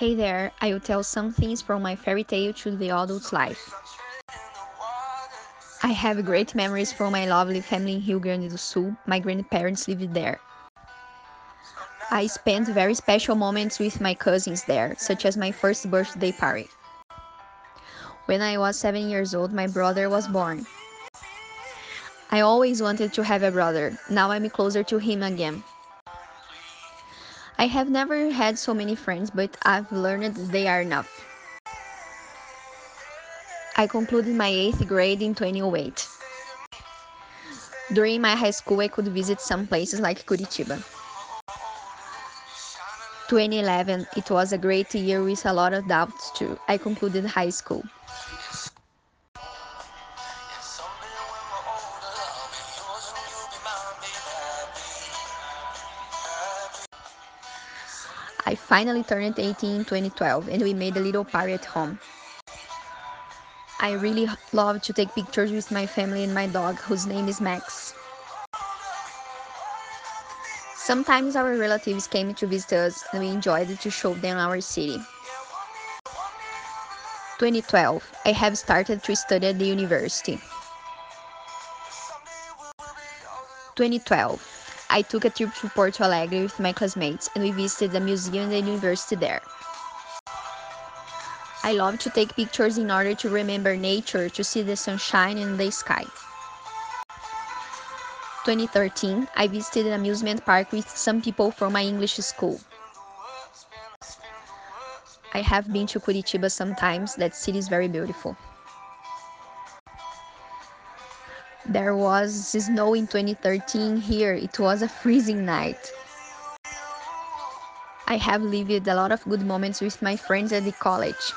Hey there, I will tell some things from my fairy tale to the adult life. I have great memories from my lovely family in Rio Grande do Sul. My grandparents lived there. I spent very special moments with my cousins there, such as my first birthday party. When I was 7 years old, my brother was born. I always wanted to have a brother. Now I'm closer to him again. I have never had so many friends, but I've learned they are enough. I concluded my 8th grade in 2008. During my high school, I could visit some places like Curitiba. 2011, it was a great year with a lot of doubts too. I concluded high school. I finally turned 18 in 2012 and we made a little party at home. I really love to take pictures with my family and my dog, whose name is Max. Sometimes our relatives came to visit us and we enjoyed to show them our city. 2012, I have started to study at the university. 2012, I took a trip to Porto Alegre with my classmates and we visited the museum and the university there. I love to take pictures in order to remember nature, to see the sunshine in the sky. 2013, I visited an amusement park with some people from my English school. I have been to Curitiba sometimes, that city is very beautiful. There was snow in 2013 here. It was a freezing night. I have lived a lot of good moments with my friends at the college.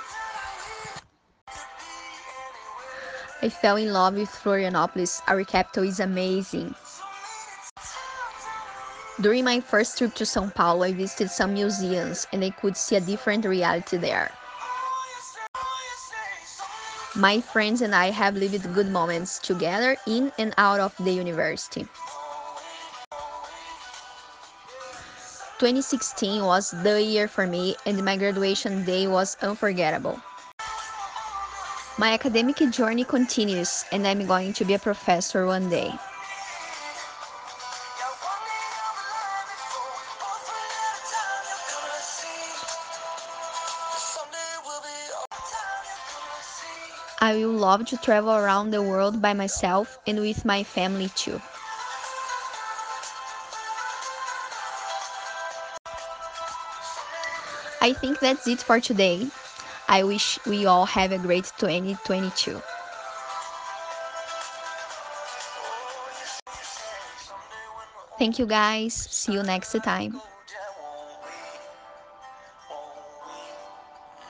I fell in love with Florianopolis. Our capital is amazing. During my first trip to São Paulo, I visited some museums and I could see a different reality there. My friends and I have lived good moments together in and out of the university. 2016 was the year for me, and my graduation day was unforgettable. My academic journey continues, and I'm going to be a professor one day. I will love to travel around the world by myself and with my family too. I think that's it for today. I wish we all have a great 2022. Thank you guys. See you next time.